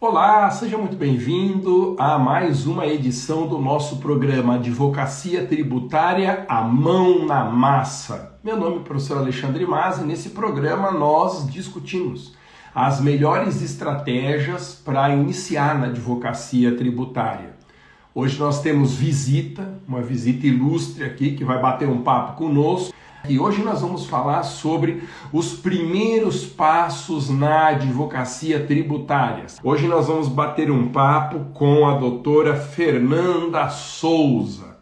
Olá, seja muito bem-vindo a mais uma edição do nosso programa Advocacia Tributária A Mão na Massa. Meu nome é professor Alexandre Mas e nesse programa nós discutimos as melhores estratégias para iniciar na advocacia tributária. Hoje nós temos visita, uma visita ilustre aqui que vai bater um papo conosco. E hoje nós vamos falar sobre os primeiros passos na advocacia tributária. Hoje nós vamos bater um papo com a doutora Fernanda Souza.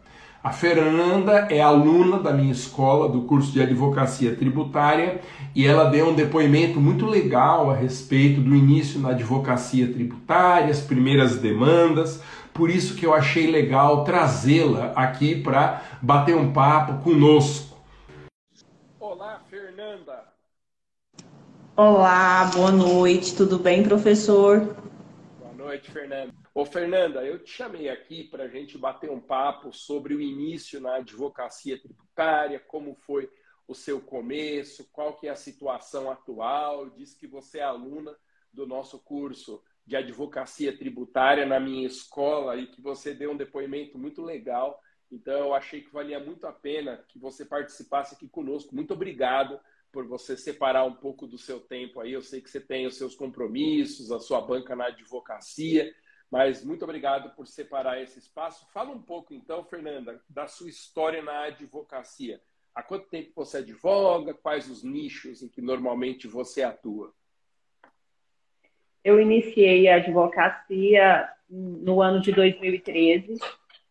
A Fernanda é aluna da minha escola do curso de advocacia tributária e ela deu um depoimento muito legal a respeito do início na advocacia tributária, as primeiras demandas. Por isso que eu achei legal trazê-la aqui para bater um papo conosco. Fernanda. Olá, boa noite, tudo bem, professor? Boa noite, Fernanda. Ô, Fernanda, eu te chamei aqui para a gente bater um papo sobre o início na advocacia tributária, como foi o seu começo, qual que é a situação atual. Diz que você é aluna do nosso curso de advocacia tributária na minha escola e que você deu um depoimento muito legal. Então, eu achei que valia muito a pena que você participasse aqui conosco. Muito obrigado por você separar um pouco do seu tempo aí. Eu sei que você tem os seus compromissos, a sua banca na advocacia, mas muito obrigado por separar esse espaço. Fala um pouco então, Fernanda, da sua história na advocacia. Há quanto tempo você advoga? Quais os nichos em que normalmente você atua? Eu iniciei a advocacia no ano de 2013,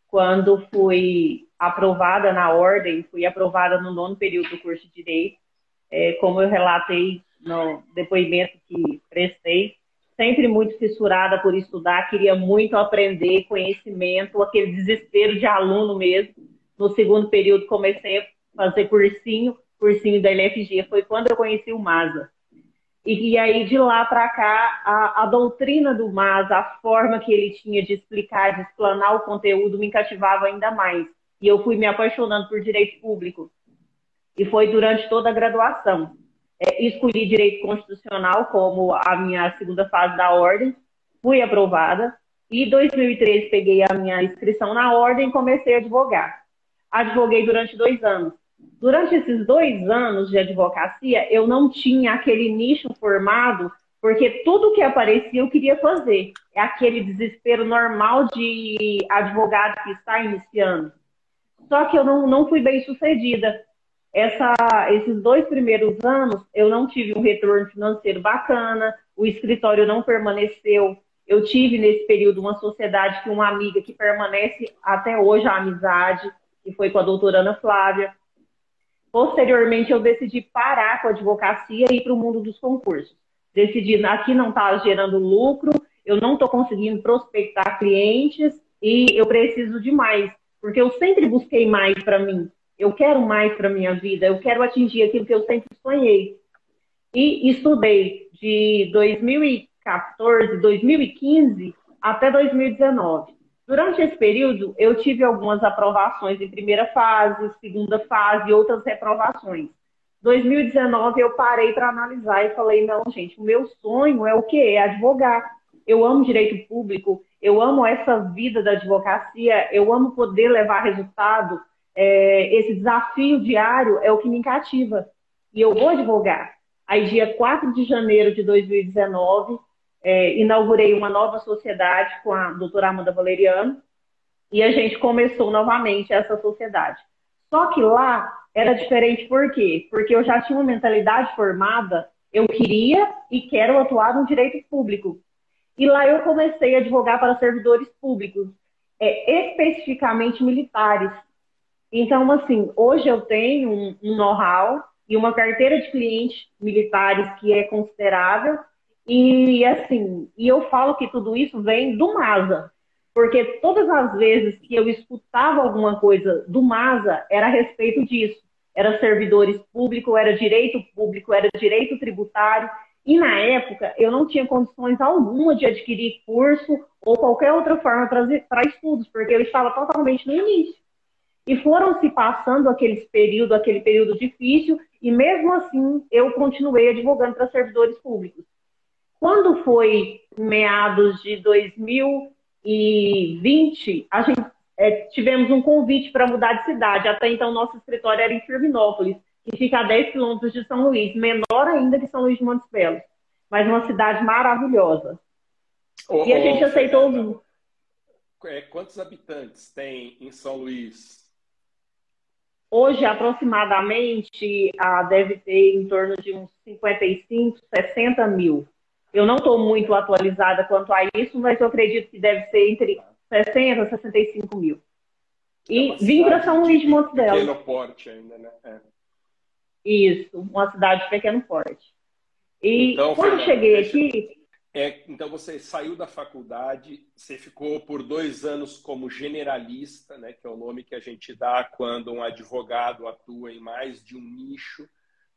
quando fui aprovada na ordem, fui aprovada no nono período do curso de Direito é, como eu relatei no depoimento que prestei, sempre muito fissurada por estudar, queria muito aprender conhecimento, aquele desespero de aluno mesmo. No segundo período comecei a fazer cursinho, cursinho da LFG, foi quando eu conheci o MASA. E, e aí de lá para cá, a, a, doutrina do MASA, a forma que ele tinha de explicar, de explanar o conteúdo, me cativava ainda mais. E eu fui me apaixonando por direito público e foi durante toda a graduação. É, escolhi direito constitucional como a minha segunda fase da ordem, fui aprovada e em 2013 peguei a minha inscrição na ordem e comecei a advogar. Advoguei durante dois anos. Durante esses dois anos de advocacia, eu não tinha aquele nicho formado, porque tudo que aparecia eu queria fazer. É aquele desespero normal de advogado que está iniciando. Só que eu não, não fui bem sucedida essa, esses dois primeiros anos eu não tive um retorno financeiro bacana, o escritório não permaneceu. Eu tive nesse período uma sociedade que uma amiga que permanece até hoje a amizade, que foi com a doutora Ana Flávia. Posteriormente, eu decidi parar com a advocacia e ir para o mundo dos concursos. Decidi, aqui não está gerando lucro, eu não estou conseguindo prospectar clientes e eu preciso de mais, porque eu sempre busquei mais para mim. Eu quero mais para minha vida, eu quero atingir aquilo que eu sempre sonhei. E estudei de 2014, 2015 até 2019. Durante esse período, eu tive algumas aprovações em primeira fase, segunda fase outras reprovações. 2019 eu parei para analisar e falei: não, gente, o meu sonho é o quê? É advogar. Eu amo direito público, eu amo essa vida da advocacia, eu amo poder levar resultado, é, esse desafio diário é o que me cativa. E eu vou advogar. Aí, dia 4 de janeiro de 2019, é, inaugurei uma nova sociedade com a doutora Amanda Valeriano e a gente começou novamente essa sociedade. Só que lá era diferente por quê? Porque eu já tinha uma mentalidade formada, eu queria e quero atuar no direito público. E lá eu comecei a advogar para servidores públicos, é, especificamente militares. Então, assim, hoje eu tenho um, um know-how e uma carteira de clientes militares que é considerável. E, assim, e eu falo que tudo isso vem do MASA, porque todas as vezes que eu escutava alguma coisa do MASA era a respeito disso. Era servidores públicos, era direito público, era direito tributário. E na época eu não tinha condições alguma de adquirir curso ou qualquer outra forma para estudos, porque eu estava totalmente no início. E foram se passando aqueles período, aquele período difícil, e mesmo assim eu continuei advogando para servidores públicos. Quando foi meados de 2020, a gente é, tivemos um convite para mudar de cidade. Até então, nosso escritório era em Firminópolis, que fica a 10 quilômetros de São Luís, menor ainda que São Luís de Montes Belos, mas uma cidade maravilhosa. Oh, e a gente aceitou. É, quantos habitantes tem em São Luís? Hoje, aproximadamente, ah, deve ter em torno de uns 55, 60 mil. Eu não estou muito atualizada quanto a isso, mas eu acredito que deve ser entre 60 a 65 mil. E é vim para São Luís de Belos. Pequeno porte ainda, né? É. Isso, uma cidade de pequeno porte. E então, quando Fernanda, cheguei aqui, é, então você saiu da faculdade, você ficou por dois anos como generalista, né, que é o nome que a gente dá quando um advogado atua em mais de um nicho.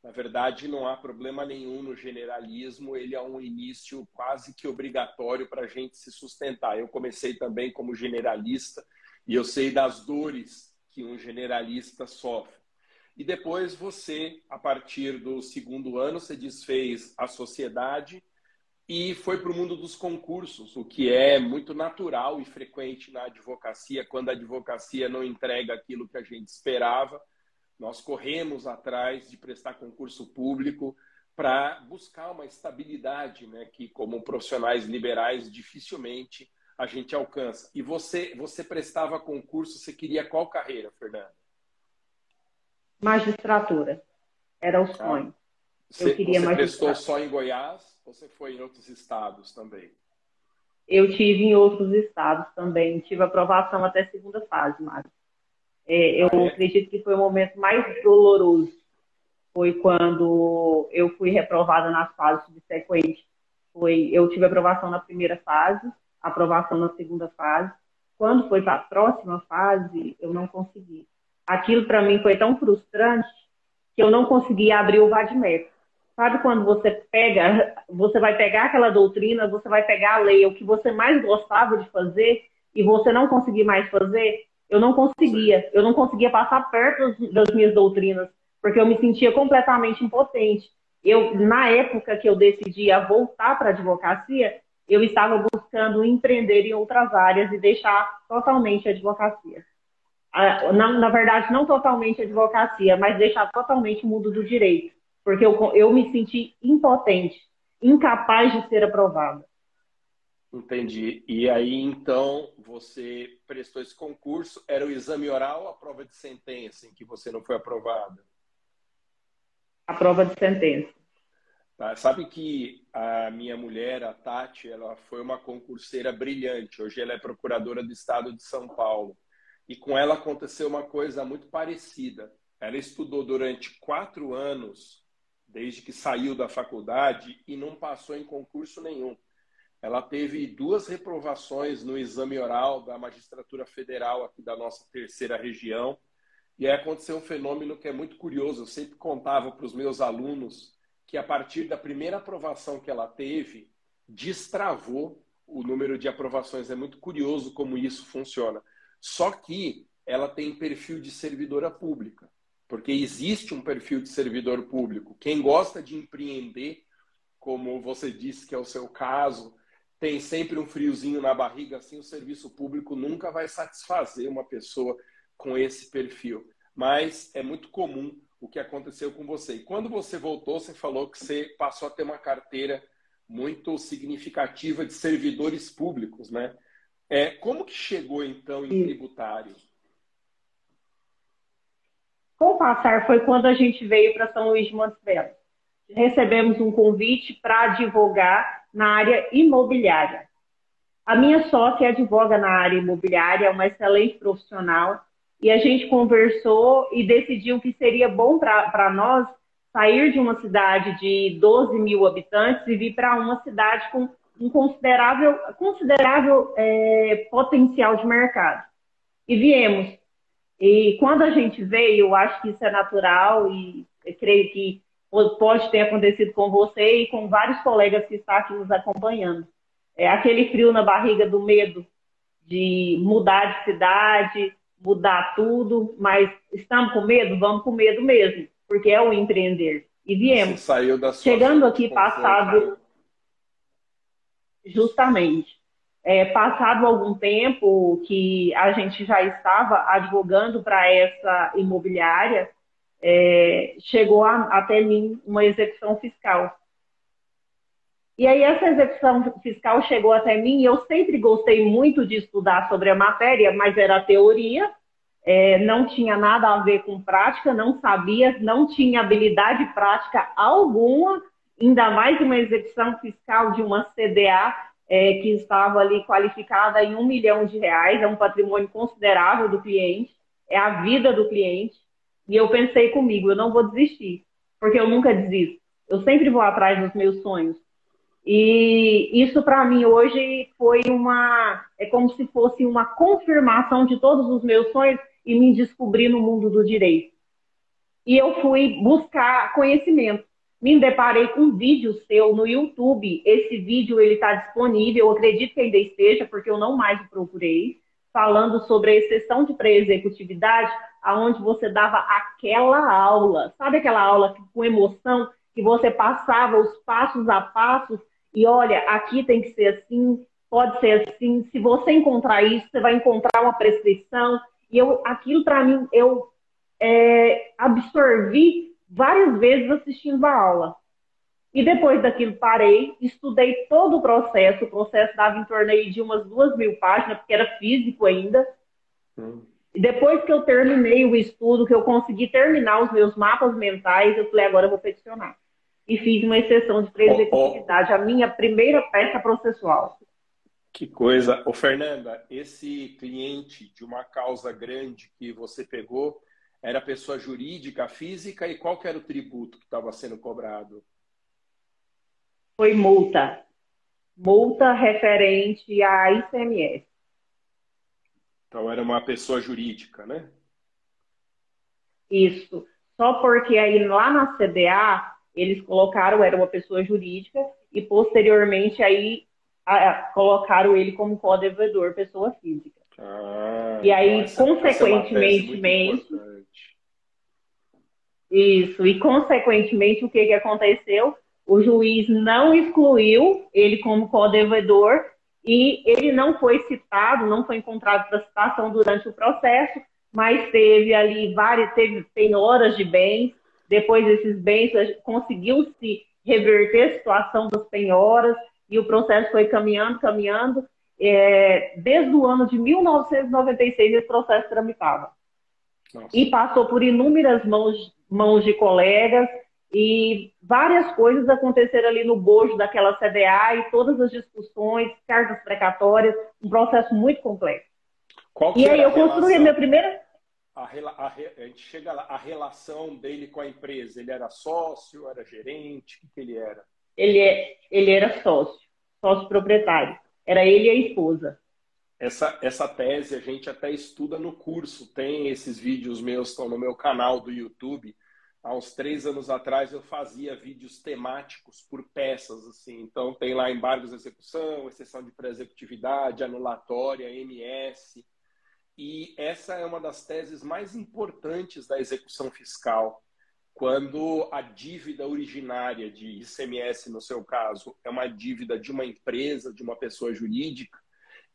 Na verdade, não há problema nenhum no generalismo, ele é um início quase que obrigatório para a gente se sustentar. Eu comecei também como generalista e eu sei das dores que um generalista sofre. E depois você, a partir do segundo ano, você desfez a sociedade e foi para o mundo dos concursos, o que é muito natural e frequente na advocacia, quando a advocacia não entrega aquilo que a gente esperava. Nós corremos atrás de prestar concurso público para buscar uma estabilidade, né, que como profissionais liberais dificilmente a gente alcança. E você, você prestava concurso, você queria qual carreira, Fernanda? Magistratura. Era o sonho. Ah. Você, eu queria você prestou só em Goiás você foi em outros estados também? Eu tive em outros estados também. Tive aprovação até segunda fase, Mário. É, eu ah, é? acredito que foi o momento mais doloroso. Foi quando eu fui reprovada nas fases subsequentes. Foi, eu tive aprovação na primeira fase, aprovação na segunda fase. Quando foi para a próxima fase, eu não consegui. Aquilo para mim foi tão frustrante que eu não conseguia abrir o VADMEC. Sabe quando você pega, você vai pegar aquela doutrina, você vai pegar a lei, o que você mais gostava de fazer e você não conseguir mais fazer? Eu não conseguia. Eu não conseguia passar perto das minhas doutrinas, porque eu me sentia completamente impotente. Eu, na época que eu decidi voltar para a advocacia, eu estava buscando empreender em outras áreas e deixar totalmente a advocacia. Na, na verdade, não totalmente a advocacia, mas deixar totalmente o mundo do direito porque eu, eu me senti impotente, incapaz de ser aprovada. Entendi. E aí, então, você prestou esse concurso, era o exame oral ou a prova de sentença em que você não foi aprovada? A prova de sentença. Tá. Sabe que a minha mulher, a Tati, ela foi uma concurseira brilhante. Hoje ela é procuradora do estado de São Paulo. E com ela aconteceu uma coisa muito parecida. Ela estudou durante quatro anos desde que saiu da faculdade e não passou em concurso nenhum. Ela teve duas reprovações no exame oral da magistratura federal aqui da nossa terceira região. E aí aconteceu um fenômeno que é muito curioso. Eu sempre contava para os meus alunos que a partir da primeira aprovação que ela teve, destravou o número de aprovações. É muito curioso como isso funciona. Só que ela tem perfil de servidora pública porque existe um perfil de servidor público. Quem gosta de empreender, como você disse que é o seu caso, tem sempre um friozinho na barriga, assim o serviço público nunca vai satisfazer uma pessoa com esse perfil. Mas é muito comum o que aconteceu com você. E quando você voltou, você falou que você passou a ter uma carteira muito significativa de servidores públicos, né? É, como que chegou então em tributário? Com o passar foi quando a gente veio para São Luís de Montes Belos. Recebemos um convite para advogar na área imobiliária. A minha sócia advoga na área imobiliária, é uma excelente profissional, e a gente conversou e decidiu que seria bom para nós sair de uma cidade de 12 mil habitantes e vir para uma cidade com um considerável, considerável é, potencial de mercado. E viemos. E quando a gente veio, eu acho que isso é natural e creio que pode ter acontecido com você e com vários colegas que estão aqui nos acompanhando. É aquele frio na barriga do medo de mudar de cidade, mudar tudo, mas estamos com medo? Vamos com medo mesmo, porque é o empreender. E viemos. Você saiu da sua Chegando aqui passado. Justamente. É, passado algum tempo que a gente já estava advogando para essa imobiliária, é, chegou a, até mim uma execução fiscal. E aí essa execução fiscal chegou até mim e eu sempre gostei muito de estudar sobre a matéria, mas era teoria, é, não tinha nada a ver com prática, não sabia, não tinha habilidade prática alguma, ainda mais uma execução fiscal de uma CDA é, que estava ali qualificada em um milhão de reais, é um patrimônio considerável do cliente, é a vida do cliente. E eu pensei comigo, eu não vou desistir, porque eu nunca desisto. Eu sempre vou atrás dos meus sonhos. E isso para mim hoje foi uma é como se fosse uma confirmação de todos os meus sonhos e me descobrir no mundo do direito. E eu fui buscar conhecimento. Me deparei com um vídeo seu no YouTube. Esse vídeo ele está disponível, eu acredito que ainda esteja, porque eu não mais o procurei, falando sobre a exceção de pré-executividade, aonde você dava aquela aula, sabe aquela aula com emoção que você passava os passos a passos e olha, aqui tem que ser assim, pode ser assim. Se você encontrar isso, você vai encontrar uma prescrição. E eu, aquilo para mim, eu é, absorvi várias vezes assistindo a aula. E depois daquilo parei, estudei todo o processo. O processo dava em torno de umas duas mil páginas, porque era físico ainda. Hum. E depois que eu terminei o estudo, que eu consegui terminar os meus mapas mentais, eu falei, agora eu vou peticionar e fiz uma exceção de pré-executividade, oh, oh. a minha primeira peça processual. Que coisa. Ô, Fernanda, esse cliente de uma causa grande que você pegou era pessoa jurídica, física, e qual que era o tributo que estava sendo cobrado? Foi multa. Multa referente à ICMS. Então era uma pessoa jurídica, né? Isso. Só porque aí lá na CDA eles colocaram, era uma pessoa jurídica, e posteriormente aí a, colocaram ele como co-devedor, pessoa física. Ah, e aí, essa, é consequentemente, isso, e consequentemente, o que, que aconteceu? O juiz não excluiu ele como co-devedor e ele não foi citado, não foi encontrado para citação durante o processo, mas teve ali várias, teve penhoras de bens, depois desses bens, conseguiu-se reverter a situação das penhoras e o processo foi caminhando, caminhando. É, desde o ano de 1996, esse processo tramitava. Nossa. E passou por inúmeras mãos, mãos de colegas e várias coisas aconteceram ali no bojo daquela CDA e todas as discussões, cartas precatórias, um processo muito complexo. e aí eu construí a minha primeira a, a, a, gente chega lá, a relação dele com a empresa, ele era sócio, era gerente, o que, que ele era? Ele, é, ele era sócio, sócio proprietário. Era ele e a esposa. Essa, essa tese a gente até estuda no curso. Tem esses vídeos meus, estão no meu canal do YouTube. Há uns três anos atrás eu fazia vídeos temáticos por peças, assim. Então tem lá embargos de execução, exceção de pré-executividade, anulatória, MS, e essa é uma das teses mais importantes da execução fiscal. Quando a dívida originária de ICMS, no seu caso, é uma dívida de uma empresa, de uma pessoa jurídica,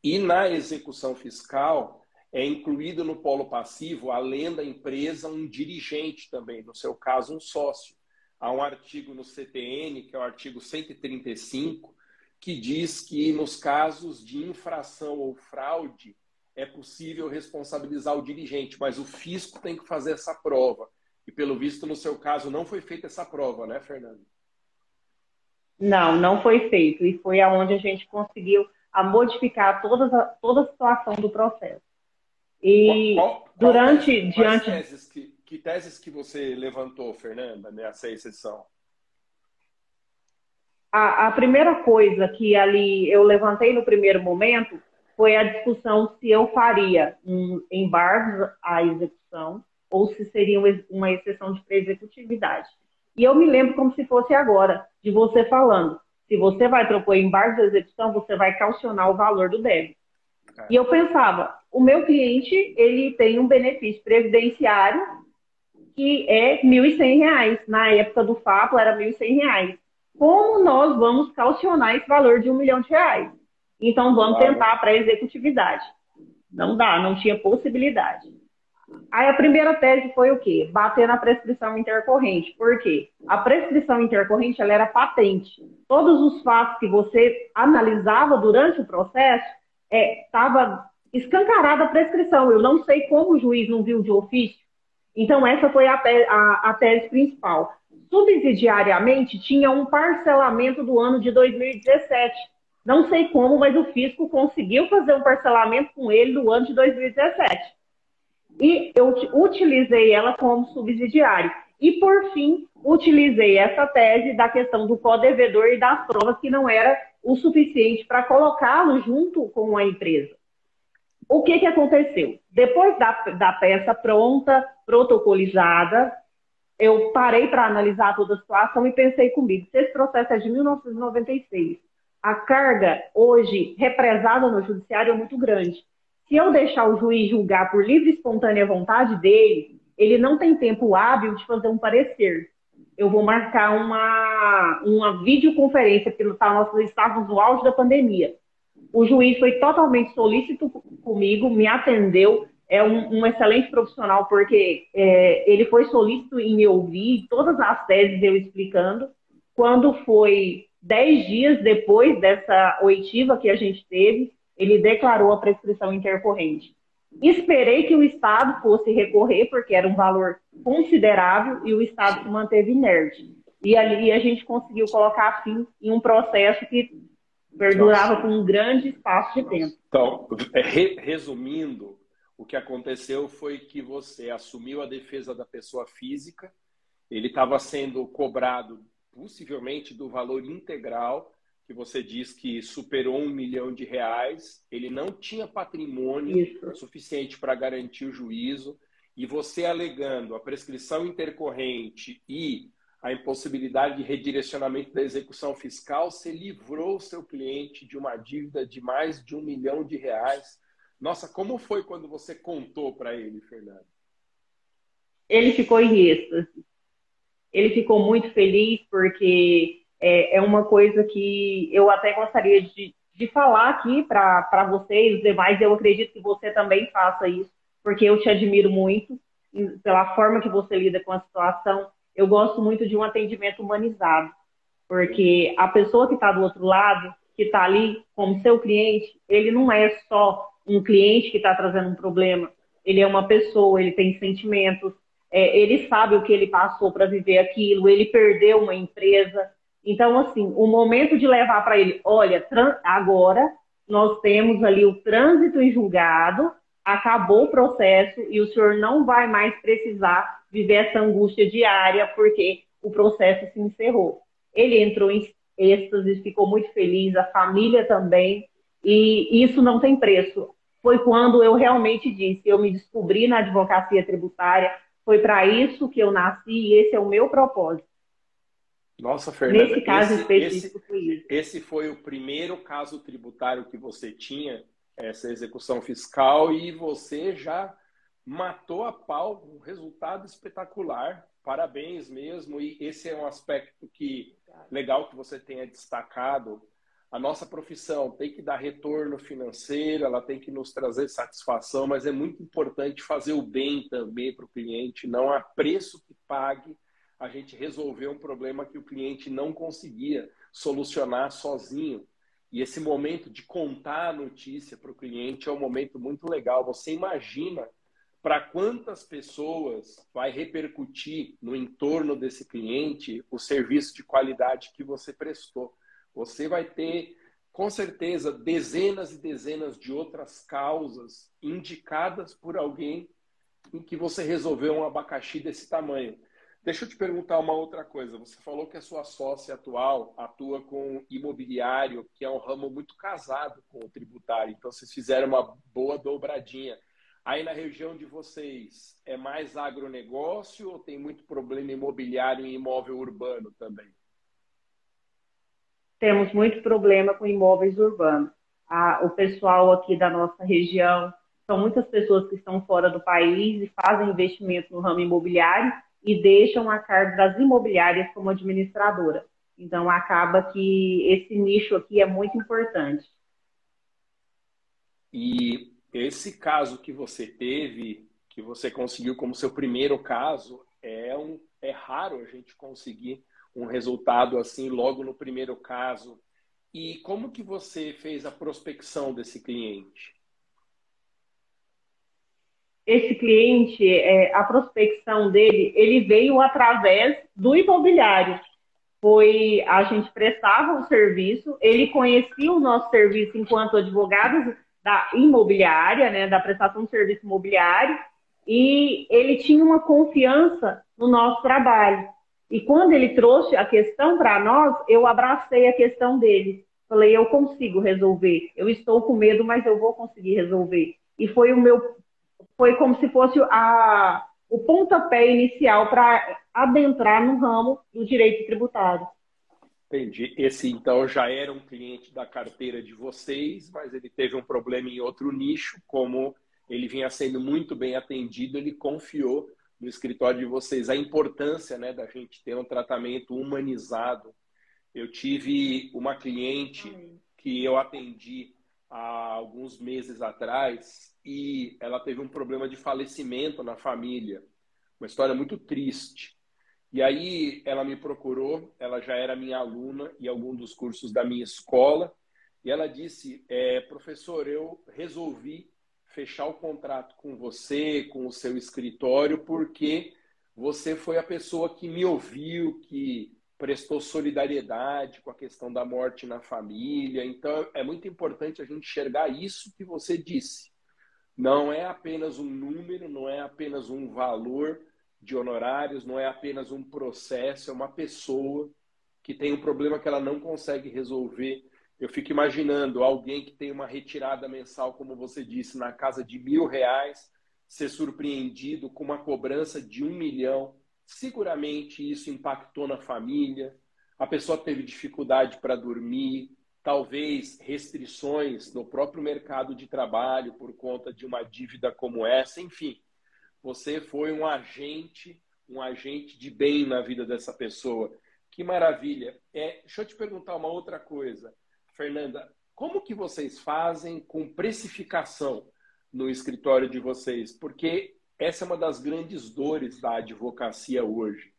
e na execução fiscal é incluído no polo passivo, além da empresa, um dirigente também, no seu caso, um sócio. Há um artigo no CTN, que é o artigo 135, que diz que nos casos de infração ou fraude, é possível responsabilizar o dirigente, mas o fisco tem que fazer essa prova. E pelo visto, no seu caso, não foi feita essa prova, né, Fernando? Não, não foi feito. E foi aonde a gente conseguiu a modificar toda a, toda a situação do processo. E qual, qual, durante, qual diante... Teses que, que teses que você levantou, Fernanda, nessa exceção? A, a primeira coisa que ali eu levantei no primeiro momento foi a discussão se eu faria um embargo à execução ou se seria uma exceção de executividade. E eu me lembro como se fosse agora, de você falando, se você vai propor embargo à execução, você vai calcionar o valor do débito. É. E eu pensava, o meu cliente, ele tem um benefício previdenciário que é R$ 1.100. Na época do FAPO era R$ 1.100. como nós vamos calcionar esse valor de um milhão de reais. Então, vamos claro. tentar para a executividade. Não dá, não tinha possibilidade. Aí a primeira tese foi o quê? Bater na prescrição intercorrente. Por quê? A prescrição intercorrente ela era patente. Todos os fatos que você analisava durante o processo estava é, escancarada a prescrição. Eu não sei como o juiz não viu de ofício. Então, essa foi a, a, a tese principal. Subsidiariamente, tinha um parcelamento do ano de 2017. Não sei como, mas o fisco conseguiu fazer um parcelamento com ele do ano de 2017 e eu utilizei ela como subsidiário. E, por fim, utilizei essa tese da questão do co-devedor e das provas que não era o suficiente para colocá-lo junto com a empresa. O que, que aconteceu? Depois da, da peça pronta, protocolizada, eu parei para analisar toda a situação e pensei comigo, se esse processo é de 1996, a carga hoje represada no judiciário é muito grande. Se eu deixar o juiz julgar por livre e espontânea vontade dele, ele não tem tempo hábil de fazer um parecer. Eu vou marcar uma, uma videoconferência, porque nós estávamos no auge da pandemia. O juiz foi totalmente solícito comigo, me atendeu, é um, um excelente profissional, porque é, ele foi solícito em me ouvir, todas as teses eu explicando. Quando foi dez dias depois dessa oitiva que a gente teve, ele declarou a prescrição intercorrente. Esperei que o Estado fosse recorrer, porque era um valor considerável, e o Estado se manteve inerte. E ali a gente conseguiu colocar fim em um processo que perdurava Nossa. com um grande espaço de tempo. Então, re resumindo, o que aconteceu foi que você assumiu a defesa da pessoa física, ele estava sendo cobrado possivelmente do valor integral que você diz que superou um milhão de reais, ele não tinha patrimônio Isso. suficiente para garantir o juízo, e você alegando a prescrição intercorrente e a impossibilidade de redirecionamento da execução fiscal, você livrou o seu cliente de uma dívida de mais de um milhão de reais. Nossa, como foi quando você contou para ele, Fernando? Ele ficou em êxtase. Ele ficou muito feliz porque é, é uma coisa que eu até gostaria de, de falar aqui para você os demais. Eu acredito que você também faça isso, porque eu te admiro muito pela forma que você lida com a situação. Eu gosto muito de um atendimento humanizado, porque a pessoa que está do outro lado, que está ali como seu cliente, ele não é só um cliente que está trazendo um problema, ele é uma pessoa, ele tem sentimentos, é, ele sabe o que ele passou para viver aquilo, ele perdeu uma empresa, então, assim, o momento de levar para ele, olha, agora nós temos ali o trânsito em julgado, acabou o processo e o senhor não vai mais precisar viver essa angústia diária porque o processo se encerrou. Ele entrou em êxtase, ficou muito feliz, a família também, e isso não tem preço. Foi quando eu realmente disse, eu me descobri na advocacia tributária, foi para isso que eu nasci e esse é o meu propósito. Nossa, Fernanda, Nesse caso esse, específico esse, foi isso. Esse foi o primeiro caso tributário que você tinha, essa execução fiscal, e você já matou a pau, um resultado espetacular. Parabéns mesmo. E esse é um aspecto que legal que você tenha destacado. A nossa profissão tem que dar retorno financeiro, ela tem que nos trazer satisfação, mas é muito importante fazer o bem também para o cliente. Não há preço que pague a gente resolver um problema que o cliente não conseguia solucionar sozinho. E esse momento de contar a notícia para o cliente é um momento muito legal. Você imagina para quantas pessoas vai repercutir no entorno desse cliente o serviço de qualidade que você prestou. Você vai ter, com certeza, dezenas e dezenas de outras causas indicadas por alguém em que você resolveu um abacaxi desse tamanho. Deixa eu te perguntar uma outra coisa. Você falou que a sua sócia atual atua com imobiliário, que é um ramo muito casado com o tributário. Então, vocês fizeram uma boa dobradinha. Aí na região de vocês, é mais agronegócio ou tem muito problema imobiliário em imóvel urbano também? Temos muito problema com imóveis urbanos. o pessoal aqui da nossa região são muitas pessoas que estão fora do país e fazem investimento no ramo imobiliário e deixam a cargo das imobiliárias como administradora. Então, acaba que esse nicho aqui é muito importante. E esse caso que você teve, que você conseguiu como seu primeiro caso, é, um, é raro a gente conseguir um resultado assim logo no primeiro caso. E como que você fez a prospecção desse cliente? Esse cliente, é, a prospecção dele, ele veio através do imobiliário. Foi a gente prestava o serviço, ele conhecia o nosso serviço enquanto advogados da imobiliária, né, da prestação de serviço imobiliário, e ele tinha uma confiança no nosso trabalho. E quando ele trouxe a questão para nós, eu abracei a questão dele. Falei, eu consigo resolver. Eu estou com medo, mas eu vou conseguir resolver. E foi o meu, foi como se fosse a, o pontapé inicial para adentrar no ramo do direito tributário. Entendi. Esse então já era um cliente da carteira de vocês, mas ele teve um problema em outro nicho, como ele vinha sendo muito bem atendido, ele confiou no escritório de vocês a importância né, da gente ter um tratamento humanizado. Eu tive uma cliente que eu atendi há alguns meses atrás e ela teve um problema de falecimento na família. Uma história muito triste. E aí ela me procurou, ela já era minha aluna em algum dos cursos da minha escola, e ela disse: é, professor, eu resolvi fechar o contrato com você, com o seu escritório, porque você foi a pessoa que me ouviu, que prestou solidariedade com a questão da morte na família. Então, é muito importante a gente enxergar isso que você disse. Não é apenas um número, não é apenas um valor de honorários, não é apenas um processo, é uma pessoa que tem um problema que ela não consegue resolver eu fico imaginando alguém que tem uma retirada mensal, como você disse, na casa de mil reais, ser surpreendido com uma cobrança de um milhão. Seguramente isso impactou na família, a pessoa teve dificuldade para dormir, talvez restrições no próprio mercado de trabalho por conta de uma dívida como essa, enfim. Você foi um agente, um agente de bem na vida dessa pessoa. Que maravilha. É, deixa eu te perguntar uma outra coisa. Fernanda, como que vocês fazem com precificação no escritório de vocês? Porque essa é uma das grandes dores da advocacia hoje.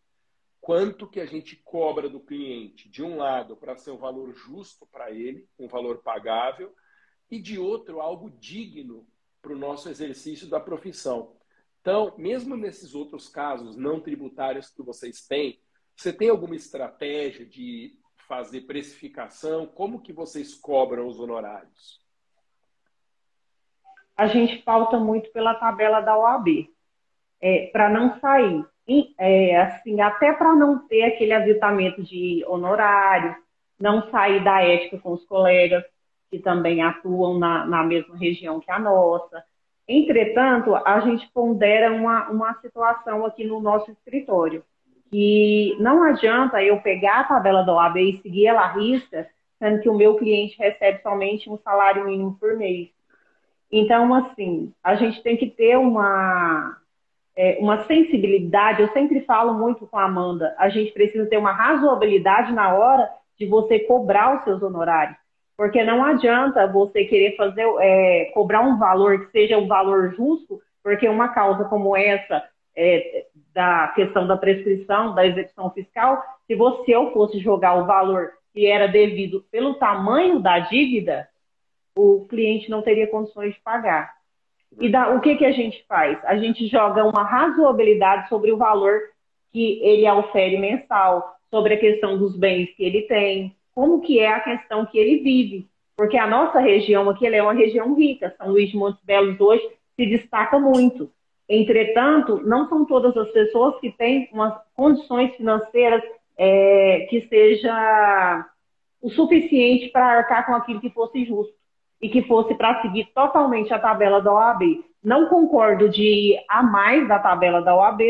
Quanto que a gente cobra do cliente, de um lado, para ser um valor justo para ele, um valor pagável, e de outro, algo digno para o nosso exercício da profissão. Então, mesmo nesses outros casos não tributários que vocês têm, você tem alguma estratégia de fazer precificação? Como que vocês cobram os honorários? A gente pauta muito pela tabela da OAB, é, para não sair. E, é, assim, até para não ter aquele aviltamento de honorários, não sair da ética com os colegas que também atuam na, na mesma região que a nossa. Entretanto, a gente pondera uma, uma situação aqui no nosso escritório que não adianta eu pegar a tabela da OAB e seguir ela à risca, sendo que o meu cliente recebe somente um salário mínimo por mês. Então, assim, a gente tem que ter uma, é, uma sensibilidade. Eu sempre falo muito com a Amanda, a gente precisa ter uma razoabilidade na hora de você cobrar os seus honorários. Porque não adianta você querer fazer, é, cobrar um valor que seja um valor justo, porque uma causa como essa é, da questão da prescrição, da execução fiscal, se você eu fosse jogar o valor que era devido pelo tamanho da dívida, o cliente não teria condições de pagar. E da, o que, que a gente faz? A gente joga uma razoabilidade sobre o valor que ele ofere mensal, sobre a questão dos bens que ele tem, como que é a questão que ele vive. Porque a nossa região aqui é uma região rica. São Luís de Montes Belos hoje se destaca muito. Entretanto, não são todas as pessoas que têm umas condições financeiras é, que seja o suficiente para arcar com aquilo que fosse justo e que fosse para seguir totalmente a tabela da OAB. Não concordo de ir a mais da tabela da OAB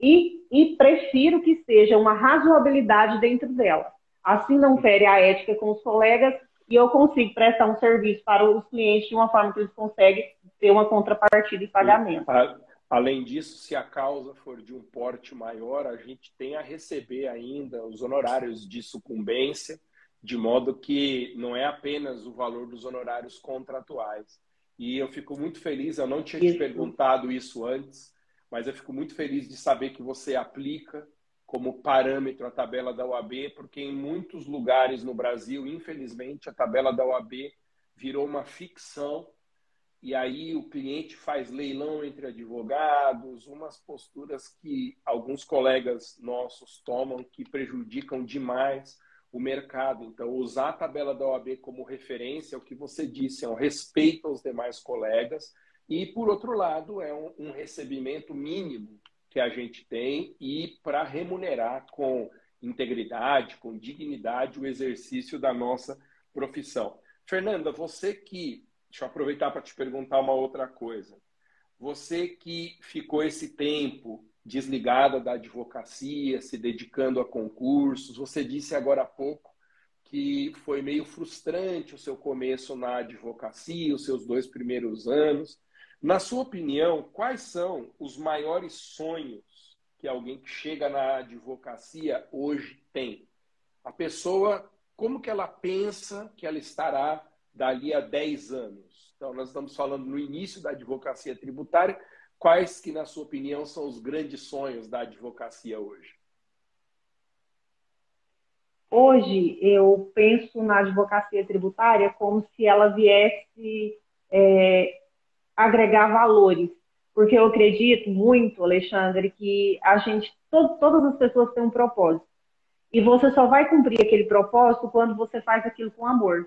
e, e prefiro que seja uma razoabilidade dentro dela. Assim não fere a ética com os colegas e eu consigo prestar um serviço para os clientes de uma forma que eles conseguem ter uma contrapartida e pagamento. Além disso, se a causa for de um porte maior, a gente tem a receber ainda os honorários de sucumbência, de modo que não é apenas o valor dos honorários contratuais. E eu fico muito feliz, eu não tinha te perguntado isso antes, mas eu fico muito feliz de saber que você aplica como parâmetro a tabela da OAB, porque em muitos lugares no Brasil, infelizmente, a tabela da OAB virou uma ficção e aí o cliente faz leilão entre advogados, umas posturas que alguns colegas nossos tomam que prejudicam demais o mercado. Então, usar a tabela da OAB como referência, é o que você disse, é um respeito aos demais colegas e, por outro lado, é um, um recebimento mínimo que a gente tem e para remunerar com integridade, com dignidade o exercício da nossa profissão. Fernanda, você que Deixa eu aproveitar para te perguntar uma outra coisa. Você que ficou esse tempo desligada da advocacia, se dedicando a concursos, você disse agora há pouco que foi meio frustrante o seu começo na advocacia, os seus dois primeiros anos. Na sua opinião, quais são os maiores sonhos que alguém que chega na advocacia hoje tem? A pessoa, como que ela pensa que ela estará dali a 10 anos. Então, nós estamos falando no início da advocacia tributária. Quais que, na sua opinião, são os grandes sonhos da advocacia hoje? Hoje, eu penso na advocacia tributária como se ela viesse é, agregar valores. Porque eu acredito muito, Alexandre, que a gente, todo, todas as pessoas têm um propósito. E você só vai cumprir aquele propósito quando você faz aquilo com amor.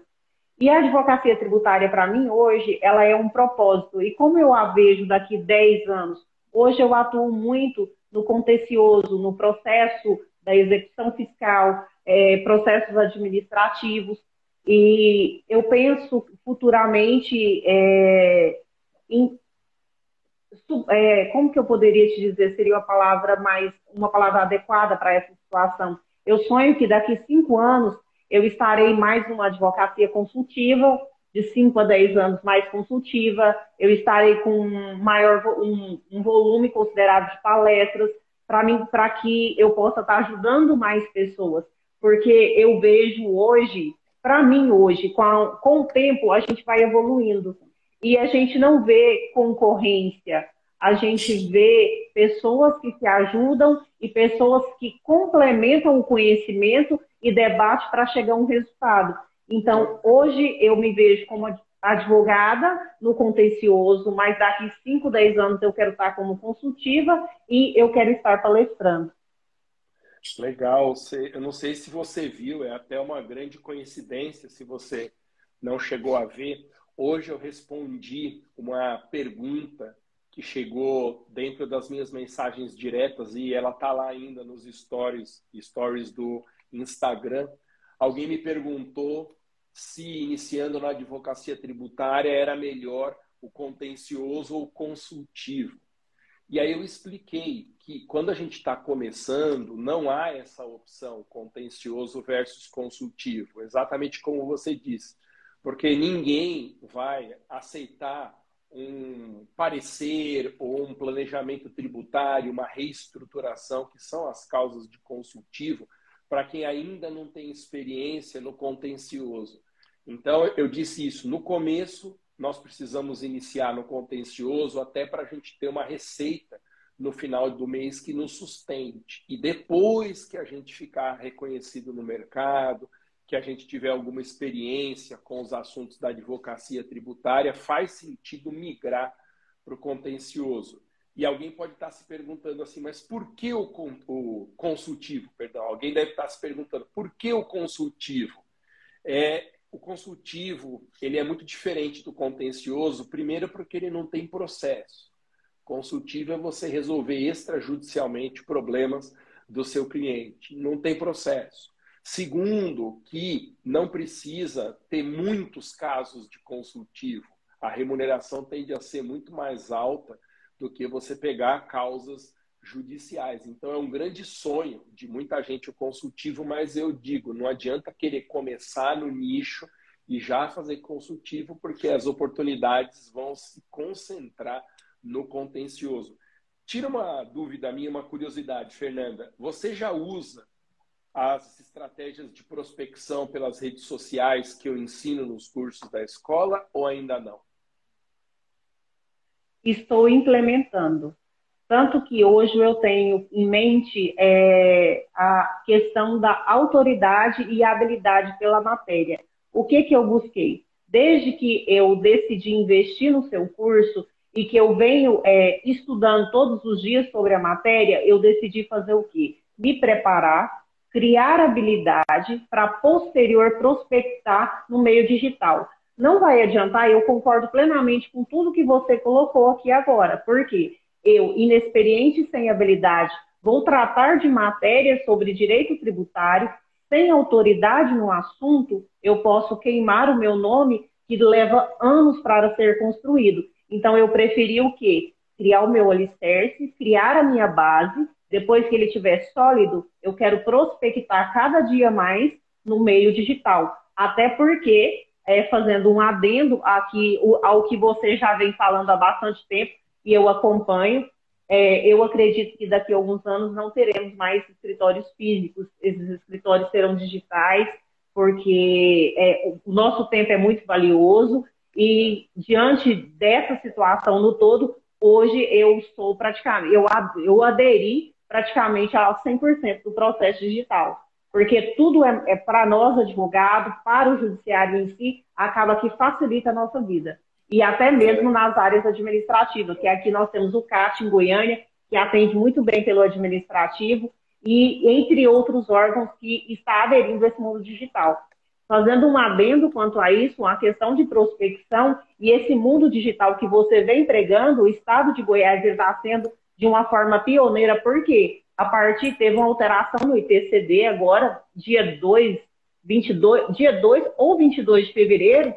E a advocacia tributária, para mim, hoje, ela é um propósito. E como eu a vejo daqui 10 anos, hoje eu atuo muito no contencioso, no processo da execução fiscal, é, processos administrativos. E eu penso futuramente é, em é, como que eu poderia te dizer seria a palavra mais uma palavra adequada para essa situação? Eu sonho que daqui cinco anos eu estarei mais numa advocacia consultiva, de 5 a 10 anos mais consultiva, eu estarei com maior um, um volume considerado de palestras, para mim, para que eu possa estar ajudando mais pessoas. Porque eu vejo hoje, para mim hoje, com, a, com o tempo, a gente vai evoluindo. E a gente não vê concorrência, a gente vê pessoas que se ajudam e pessoas que complementam o conhecimento e debate para chegar a um resultado. Então, hoje eu me vejo como advogada no contencioso, mas daqui 5, 10 anos eu quero estar como consultiva e eu quero estar palestrando. Legal. Eu não sei se você viu, é até uma grande coincidência se você não chegou a ver. Hoje eu respondi uma pergunta que chegou dentro das minhas mensagens diretas e ela está lá ainda nos stories, stories do Instagram, alguém me perguntou se iniciando na advocacia tributária era melhor o contencioso ou consultivo. E aí eu expliquei que quando a gente está começando, não há essa opção contencioso versus consultivo, exatamente como você disse, porque ninguém vai aceitar um parecer ou um planejamento tributário, uma reestruturação, que são as causas de consultivo, para quem ainda não tem experiência no contencioso. Então, eu disse isso. No começo, nós precisamos iniciar no contencioso até para a gente ter uma receita no final do mês que nos sustente. E depois que a gente ficar reconhecido no mercado, que a gente tiver alguma experiência com os assuntos da advocacia tributária, faz sentido migrar para o contencioso. E alguém pode estar se perguntando assim, mas por que o, consultivo? Perdão, alguém deve estar se perguntando, por que o consultivo? É, o consultivo ele é muito diferente do contencioso, primeiro porque ele não tem processo. Consultivo é você resolver extrajudicialmente problemas do seu cliente. Não tem processo. Segundo, que não precisa ter muitos casos de consultivo. A remuneração tende a ser muito mais alta do que você pegar causas judiciais. Então é um grande sonho de muita gente o consultivo, mas eu digo, não adianta querer começar no nicho e já fazer consultivo, porque as oportunidades vão se concentrar no contencioso. Tira uma dúvida minha, uma curiosidade, Fernanda. Você já usa as estratégias de prospecção pelas redes sociais que eu ensino nos cursos da escola ou ainda não? Estou implementando. Tanto que hoje eu tenho em mente é, a questão da autoridade e habilidade pela matéria. O que, que eu busquei? Desde que eu decidi investir no seu curso e que eu venho é, estudando todos os dias sobre a matéria, eu decidi fazer o quê? Me preparar, criar habilidade para posterior prospectar no meio digital. Não vai adiantar, eu concordo plenamente com tudo que você colocou aqui agora, porque eu, inexperiente sem habilidade, vou tratar de matéria sobre direito tributário, sem autoridade no assunto, eu posso queimar o meu nome que leva anos para ser construído. Então eu preferi o quê? Criar o meu alicerce, criar a minha base depois que ele estiver sólido, eu quero prospectar cada dia mais no meio digital. Até porque, é, fazendo um adendo aqui ao que você já vem falando há bastante tempo, e eu acompanho, é, eu acredito que daqui a alguns anos não teremos mais escritórios físicos, esses escritórios serão digitais, porque é, o nosso tempo é muito valioso. E diante dessa situação no todo, hoje eu sou praticamente, eu, eu aderi praticamente a 100% do processo digital. Porque tudo é, é para nós, advogados, para o judiciário em si, acaba que facilita a nossa vida. E até mesmo nas áreas administrativas, que aqui nós temos o CAT em Goiânia, que atende muito bem pelo administrativo, e entre outros órgãos que está aderindo a esse mundo digital. Fazendo um adendo quanto a isso, a questão de prospecção e esse mundo digital que você vem empregando, o estado de Goiás está sendo de uma forma pioneira, porque a partir teve uma alteração no ITCD agora, dia 2, 22, dia 2 ou 22 de fevereiro,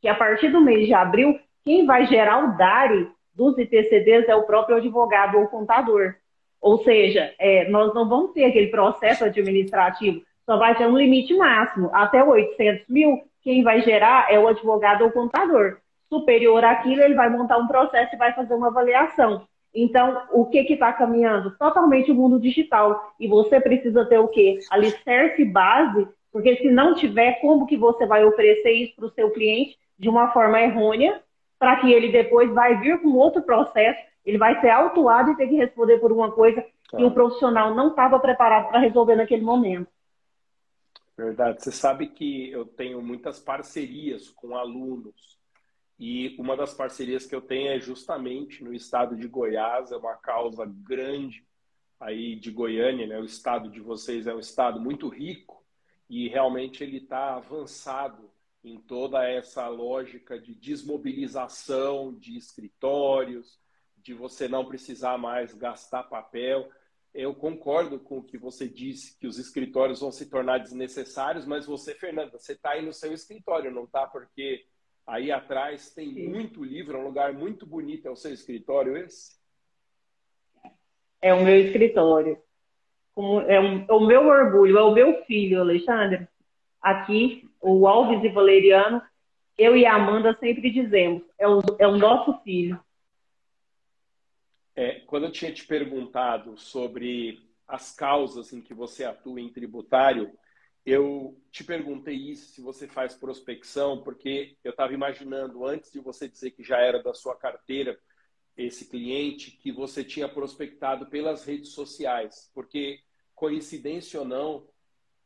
que a partir do mês de abril, quem vai gerar o DARI dos ITCDs é o próprio advogado ou contador. Ou seja, é, nós não vamos ter aquele processo administrativo, só vai ter um limite máximo. Até 800 mil, quem vai gerar é o advogado ou contador. Superior àquilo, ele vai montar um processo e vai fazer uma avaliação. Então, o que está caminhando? Totalmente o mundo digital. E você precisa ter o quê? Alicerce base, porque se não tiver, como que você vai oferecer isso para o seu cliente de uma forma errônea, para que ele depois vai vir com outro processo, ele vai ser autuado e ter que responder por uma coisa que o profissional não estava preparado para resolver naquele momento. Verdade. Você sabe que eu tenho muitas parcerias com alunos e uma das parcerias que eu tenho é justamente no estado de Goiás, é uma causa grande aí de Goiânia, né? O estado de vocês é um estado muito rico e realmente ele está avançado em toda essa lógica de desmobilização de escritórios, de você não precisar mais gastar papel. Eu concordo com o que você disse, que os escritórios vão se tornar desnecessários, mas você, Fernanda, você está aí no seu escritório, não está? Porque Aí atrás tem Sim. muito livro, é um lugar muito bonito. É o seu escritório esse? É o meu escritório. É, um, é o meu orgulho, é o meu filho, Alexandre. Aqui, o Alves e Valeriano, eu e a Amanda sempre dizemos, é o, é o nosso filho. É, quando eu tinha te perguntado sobre as causas em que você atua em tributário, eu te perguntei isso, se você faz prospecção, porque eu estava imaginando, antes de você dizer que já era da sua carteira esse cliente, que você tinha prospectado pelas redes sociais. Porque, coincidência ou não,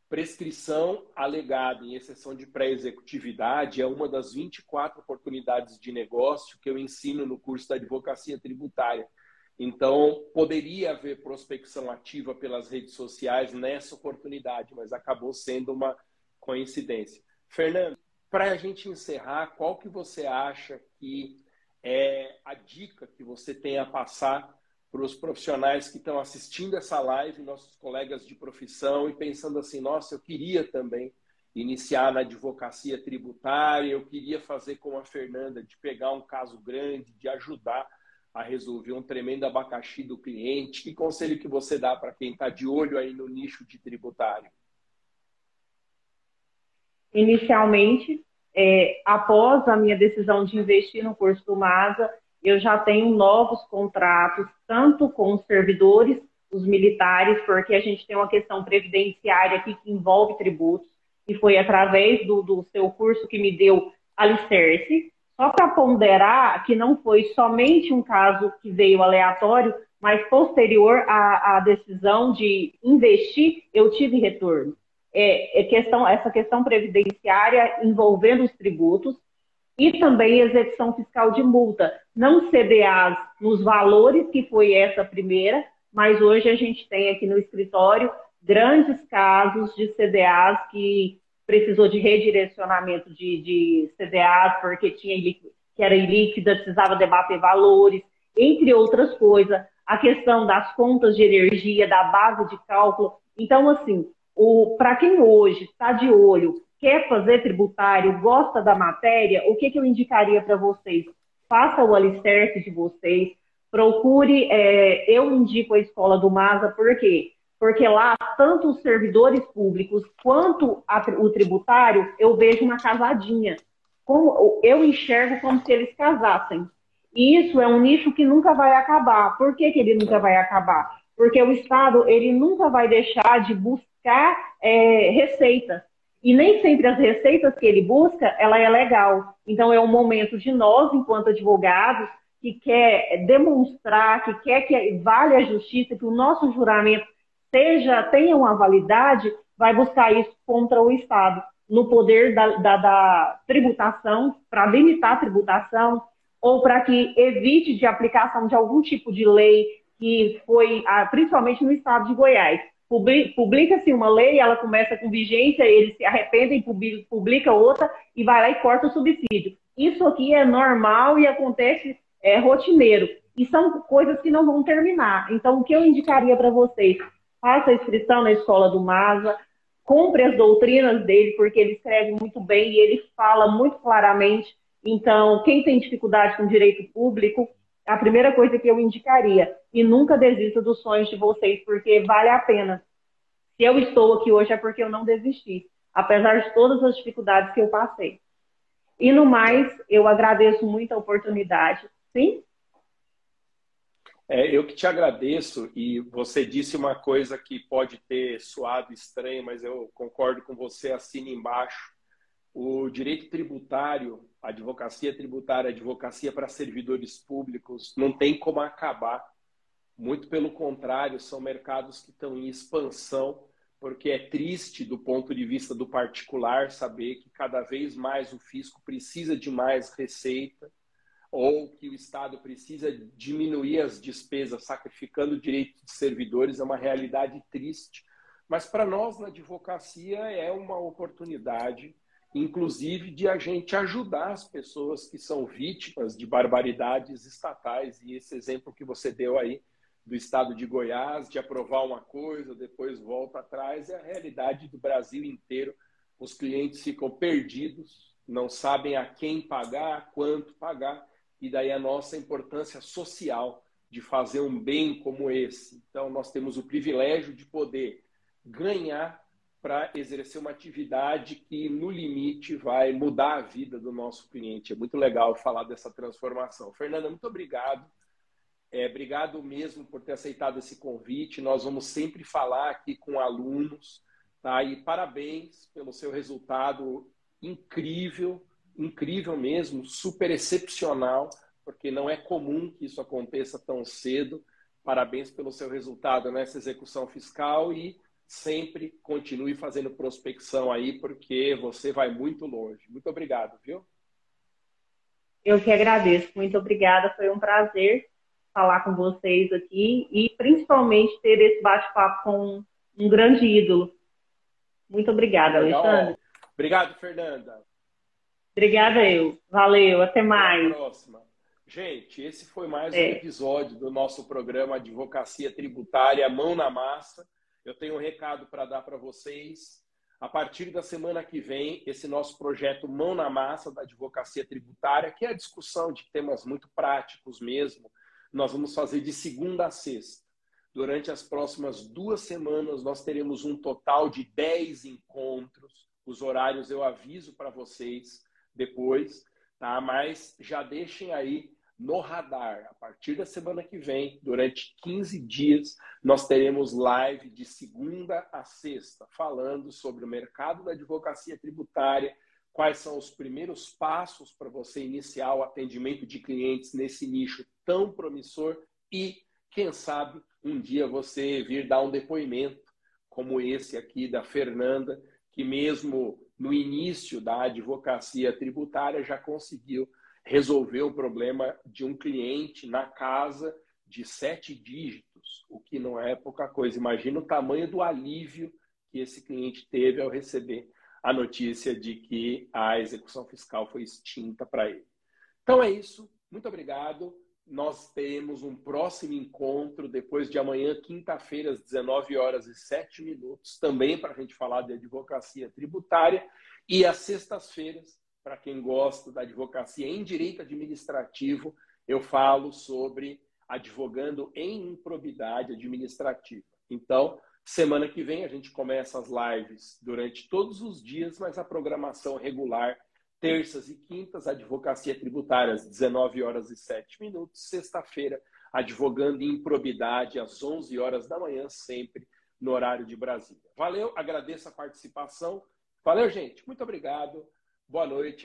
prescrição alegada em exceção de pré-executividade é uma das 24 oportunidades de negócio que eu ensino no curso da advocacia tributária. Então, poderia haver prospecção ativa pelas redes sociais nessa oportunidade, mas acabou sendo uma coincidência. Fernando, para a gente encerrar, qual que você acha que é a dica que você tem a passar para os profissionais que estão assistindo essa live, nossos colegas de profissão, e pensando assim, nossa, eu queria também iniciar na advocacia tributária, eu queria fazer como a Fernanda, de pegar um caso grande, de ajudar a resolver um tremendo abacaxi do cliente? Que conselho que você dá para quem está de olho aí no nicho de tributário? Inicialmente, é, após a minha decisão de investir no curso do MASA, eu já tenho novos contratos, tanto com os servidores, os militares, porque a gente tem uma questão previdenciária aqui que envolve tributos, e foi através do, do seu curso que me deu alicerce. Só para ponderar que não foi somente um caso que veio aleatório, mas posterior à, à decisão de investir, eu tive retorno. É, é questão, essa questão previdenciária envolvendo os tributos, e também execução fiscal de multa, não CDAs nos valores, que foi essa primeira, mas hoje a gente tem aqui no escritório grandes casos de CDAs que precisou de redirecionamento de, de CDAs porque tinha que era ilíquida, precisava debater valores, entre outras coisas, a questão das contas de energia, da base de cálculo. Então, assim, para quem hoje está de olho quer fazer tributário, gosta da matéria, o que, que eu indicaria para vocês? Faça o alicerce de vocês, procure, é, eu indico a escola do MASA, por quê? Porque lá, tanto os servidores públicos quanto a, o tributário, eu vejo uma casadinha. Como, eu enxergo como se eles casassem. E isso é um nicho que nunca vai acabar. Por que, que ele nunca vai acabar? Porque o Estado ele nunca vai deixar de buscar é, receitas. E nem sempre as receitas que ele busca, ela é legal. Então é um momento de nós, enquanto advogados, que quer demonstrar, que quer que vale a justiça, que o nosso juramento seja tenha uma validade, vai buscar isso contra o Estado, no poder da, da, da tributação, para limitar a tributação, ou para que evite de aplicação de algum tipo de lei que foi, ah, principalmente no estado de Goiás, publica-se uma lei, ela começa com vigência, eles se arrependem, publica outra e vai lá e corta o subsídio. Isso aqui é normal e acontece é, rotineiro. E são coisas que não vão terminar. Então, o que eu indicaria para vocês? Faça a inscrição na escola do MASA, compre as doutrinas dele, porque ele escreve muito bem e ele fala muito claramente. Então, quem tem dificuldade com direito público, a primeira coisa que eu indicaria. E nunca desista dos sonhos de vocês, porque vale a pena. Se eu estou aqui hoje é porque eu não desisti, apesar de todas as dificuldades que eu passei. E no mais, eu agradeço muito a oportunidade. Sim? É, eu que te agradeço e você disse uma coisa que pode ter soado estranho, mas eu concordo com você, assina embaixo. O direito tributário advocacia tributária, advocacia para servidores públicos, não tem como acabar. Muito pelo contrário, são mercados que estão em expansão, porque é triste do ponto de vista do particular saber que cada vez mais o fisco precisa de mais receita ou que o Estado precisa diminuir as despesas, sacrificando o direito de servidores, é uma realidade triste. Mas para nós na advocacia é uma oportunidade inclusive de a gente ajudar as pessoas que são vítimas de barbaridades estatais. E esse exemplo que você deu aí do estado de Goiás, de aprovar uma coisa, depois volta atrás, é a realidade do Brasil inteiro. Os clientes ficam perdidos, não sabem a quem pagar, quanto pagar, e daí a nossa importância social de fazer um bem como esse. Então, nós temos o privilégio de poder ganhar para exercer uma atividade que, no limite, vai mudar a vida do nosso cliente. É muito legal falar dessa transformação. Fernanda, muito obrigado. É, obrigado mesmo por ter aceitado esse convite. Nós vamos sempre falar aqui com alunos, tá? E parabéns pelo seu resultado incrível, incrível mesmo, super excepcional, porque não é comum que isso aconteça tão cedo. Parabéns pelo seu resultado nessa execução fiscal e sempre continue fazendo prospecção aí, porque você vai muito longe. Muito obrigado, viu? Eu que agradeço. Muito obrigada. Foi um prazer falar com vocês aqui e principalmente ter esse bate-papo com um grande ídolo. Muito obrigada, Legal. Alexandre. Obrigado, Fernanda. Obrigada eu. Valeu, até mais. Até a próxima. Gente, esse foi mais é. um episódio do nosso programa Advocacia Tributária Mão na Massa eu tenho um recado para dar para vocês. A partir da semana que vem, esse nosso projeto Mão na Massa da Advocacia Tributária, que é a discussão de temas muito práticos mesmo, nós vamos fazer de segunda a sexta. Durante as próximas duas semanas, nós teremos um total de 10 encontros. Os horários eu aviso para vocês depois, tá? Mas já deixem aí no radar. A partir da semana que vem, durante 15 dias, nós teremos live de segunda a sexta, falando sobre o mercado da advocacia tributária, quais são os primeiros passos para você iniciar o atendimento de clientes nesse nicho tão promissor e, quem sabe, um dia você vir dar um depoimento como esse aqui da Fernanda, que mesmo no início da advocacia tributária já conseguiu resolver o problema de um cliente na casa de sete dígitos, o que não é pouca coisa. Imagina o tamanho do alívio que esse cliente teve ao receber a notícia de que a execução fiscal foi extinta para ele. Então é isso. Muito obrigado. Nós temos um próximo encontro depois de amanhã, quinta-feira, às 19 horas e 7 minutos, também para a gente falar de advocacia tributária. E às sextas-feiras, para quem gosta da advocacia em direito administrativo, eu falo sobre advogando em improbidade administrativa. Então, semana que vem a gente começa as lives durante todos os dias, mas a programação regular, terças e quintas, advocacia tributária às 19 horas e 7 minutos, sexta-feira, advogando em improbidade às 11 horas da manhã, sempre no horário de Brasília. Valeu, agradeço a participação. Valeu, gente. Muito obrigado. Boa noite.